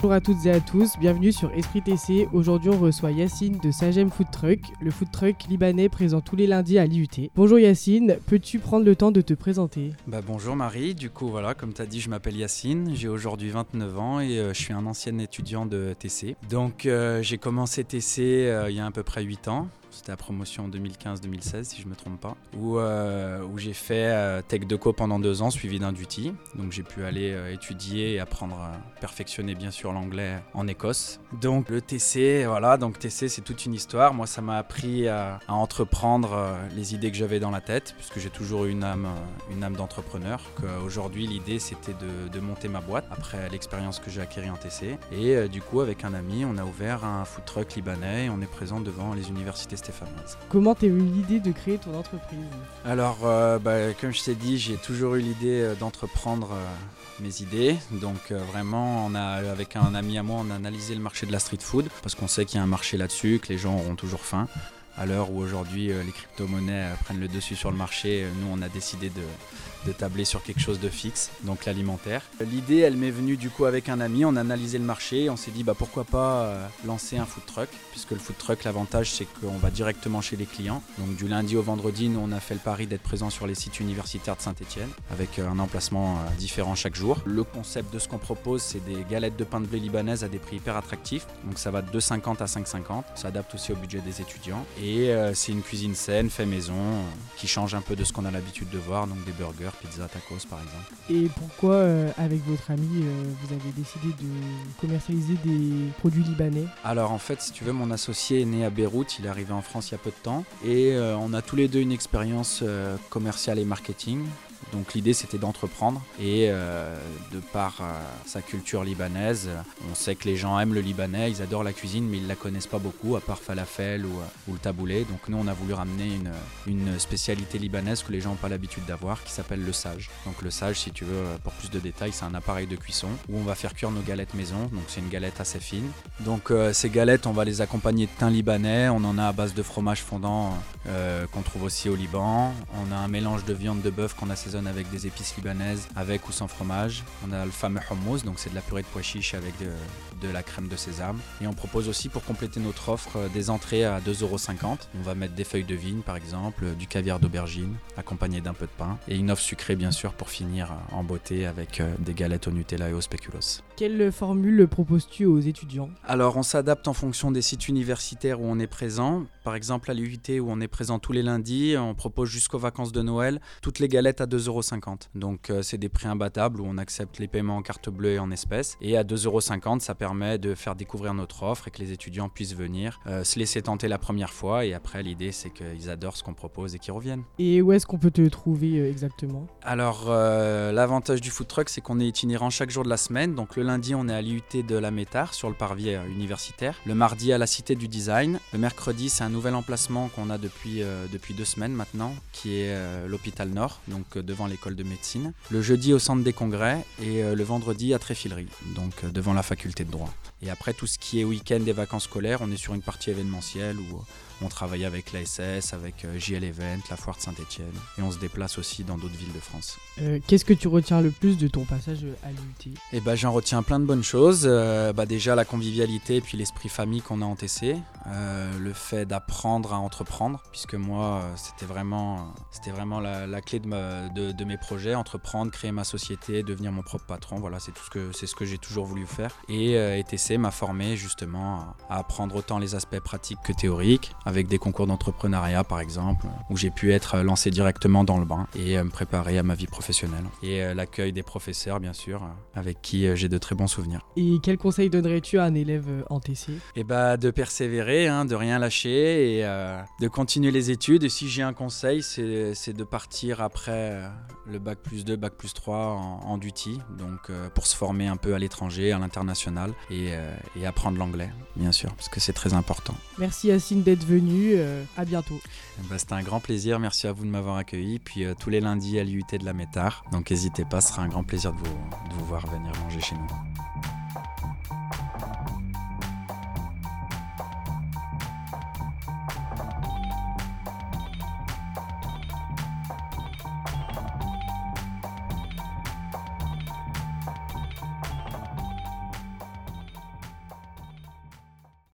Bonjour à toutes et à tous, bienvenue sur Esprit TC. Aujourd'hui, on reçoit Yacine de Sagem Food Truck, le food truck libanais présent tous les lundis à l'IUT. Bonjour Yacine, peux-tu prendre le temps de te présenter? Bah, Bonjour Marie, du coup, voilà, comme tu as dit, je m'appelle Yacine, j'ai aujourd'hui 29 ans et euh, je suis un ancien étudiant de TC. Donc, euh, j'ai commencé TC euh, il y a à peu près 8 ans. C'était la promotion 2015-2016, si je ne me trompe pas, où, euh, où j'ai fait euh, Tech Deco pendant deux ans, suivi d'un duty. Donc j'ai pu aller euh, étudier et apprendre à perfectionner bien sûr l'anglais en Écosse. Donc le TC, voilà, donc TC c'est toute une histoire. Moi ça m'a appris à, entreprendre les idées que j'avais dans la tête, puisque j'ai toujours eu une âme, une âme d'entrepreneur. Aujourd'hui l'idée c'était de, de, monter ma boîte après l'expérience que j'ai acquérie en TC. Et du coup avec un ami on a ouvert un food truck libanais on est présent devant les universités Comment t'as eu l'idée de créer ton entreprise Alors, euh, bah, comme je t'ai dit, j'ai toujours eu l'idée euh, d'entreprendre euh, mes idées. Donc vraiment, on a, avec un ami à moi, on a analysé le marché de la street food parce qu'on sait qu'il y a un marché là-dessus, que les gens auront toujours faim. À l'heure où aujourd'hui les crypto-monnaies prennent le dessus sur le marché, nous on a décidé de, de tabler sur quelque chose de fixe, donc l'alimentaire. L'idée, elle m'est venue du coup avec un ami, on a analysé le marché, on s'est dit bah pourquoi pas euh, lancer un food truck, puisque le food truck, l'avantage c'est qu'on va directement chez les clients. Donc du lundi au vendredi, nous on a fait le pari d'être présent sur les sites universitaires de Saint-Etienne, avec euh, un emplacement euh, différent chaque jour. Le concept de ce qu'on propose, c'est des galettes de pain de blé libanaises à des prix hyper attractifs, donc ça va de 2,50 à 5,50, ça adapte aussi au budget des étudiants. Et c'est une cuisine saine, fait maison, qui change un peu de ce qu'on a l'habitude de voir, donc des burgers pizza, tacos par exemple. Et pourquoi, euh, avec votre ami, euh, vous avez décidé de commercialiser des produits libanais? Alors en fait, si tu veux, mon associé est né à Beyrouth, il est arrivé en France il y a peu de temps, et euh, on a tous les deux une expérience commerciale et marketing. Donc l'idée c'était d'entreprendre et euh, de par euh, sa culture libanaise, on sait que les gens aiment le libanais, ils adorent la cuisine mais ils la connaissent pas beaucoup à part falafel ou, euh, le taboulé. Donc nous on a voulu ramener une, spécialité libanaise que les gens n'ont pas l'habitude d'avoir qui s'appelle le sage. Donc le sage si tu veux pour plus de détails c'est un appareil de cuisson où on va faire cuire nos galettes maison. Donc c'est une galette assez fine. Donc ces galettes on va les accompagner de thym libanais, on en a à base de fromage fondant qu'on trouve aussi au Liban. On a un mélange de viande de bœuf qu'on assaisonne avec des épices libanaises, avec ou sans fromage. On a le fameux hummus, donc c'est de la purée de pois chiches avec de, la crème de sésame. Et on propose aussi pour compléter notre offre euh, des entrées à 2,50€. On va mettre des feuilles de vigne par exemple, du caviar d'aubergine, accompagné d'un peu de pain. Et une offre sucrée bien sûr pour finir euh, en beauté avec euh, des galettes au Nutella et au spéculoos. Quelle formule proposes-tu aux étudiants? Alors on s'adapte en fonction des sites universitaires où on est présent. Par exemple à l'UIT où on est présent tous les lundis, on propose jusqu'aux vacances de Noël toutes les galettes à 2,50€. Donc euh, c'est des prix imbattables où on accepte les paiements en carte bleue et en espèces. Et à 2,50€, ça permet de faire découvrir notre offre et que les étudiants puissent venir euh, se laisser tenter la première fois. Et après, l'idée, c'est qu'ils adorent ce qu'on propose et qu'ils reviennent. Et où est-ce qu'on peut te trouver euh, exactement? Alors, l'avantage du food truck, c'est qu'on est itinérant chaque jour de la semaine. Donc le lundi, on est à l'IUT de la Métard sur le parvis universitaire. Le mardi, à la Cité du Design. Le mercredi, c'est un nouvel emplacement qu'on a depuis, depuis deux semaines maintenant, qui est l'hôpital Nord, donc devant l'école de médecine, le jeudi au centre des congrès et euh, le vendredi à Tréfilerie, donc euh, devant la faculté de droit. Et après tout ce qui est week-end et vacances scolaires, on est sur une partie événementielle où on travaille avec l'ASS, avec euh, JL Event, la foire de Saint-Etienne, et on se déplace aussi dans d'autres villes de France. Euh, qu'est-ce que tu retiens le plus de ton passage à l'UT Eh ben, j'en retiens plein de bonnes choses. Euh, bah, déjà la convivialité et puis l'esprit famille qu'on a en TC, le fait d'apprendre à entreprendre, puisque moi c'était vraiment, c'était vraiment la, clé de, de, mes projets, entreprendre, créer ma société, devenir mon propre patron. Voilà, c'est tout ce que c'est ce que j'ai toujours voulu faire. Et, et TC m'a formé justement à apprendre autant les aspects pratiques que théoriques, avec des concours d'entrepreneuriat par exemple, où j'ai pu être lancé directement dans le bain et euh, me préparer à ma vie professionnelle. Et euh, l'accueil des professeurs bien sûr, euh, avec qui j'ai de très bons souvenirs. Et quel conseil donnerais-tu à un élève en TC Eh bah de persévérer, hein, de rien lâcher et de continuer les études. Et si j'ai un conseil, c'est de partir après le bac plus 2, bac plus 3 en, en duty, donc pour se former un peu à l'étranger, à l'international et, et apprendre l'anglais, bien sûr, parce que c'est très important. Merci Yacine d'être venu euh, à bientôt. Bah, C'était un grand plaisir. Merci à vous de m'avoir accueilli. Puis euh, tous les lundis à l'IUT de la Métard. Donc n'hésitez pas, ce sera un grand plaisir de vous, de vous voir venir manger chez nous.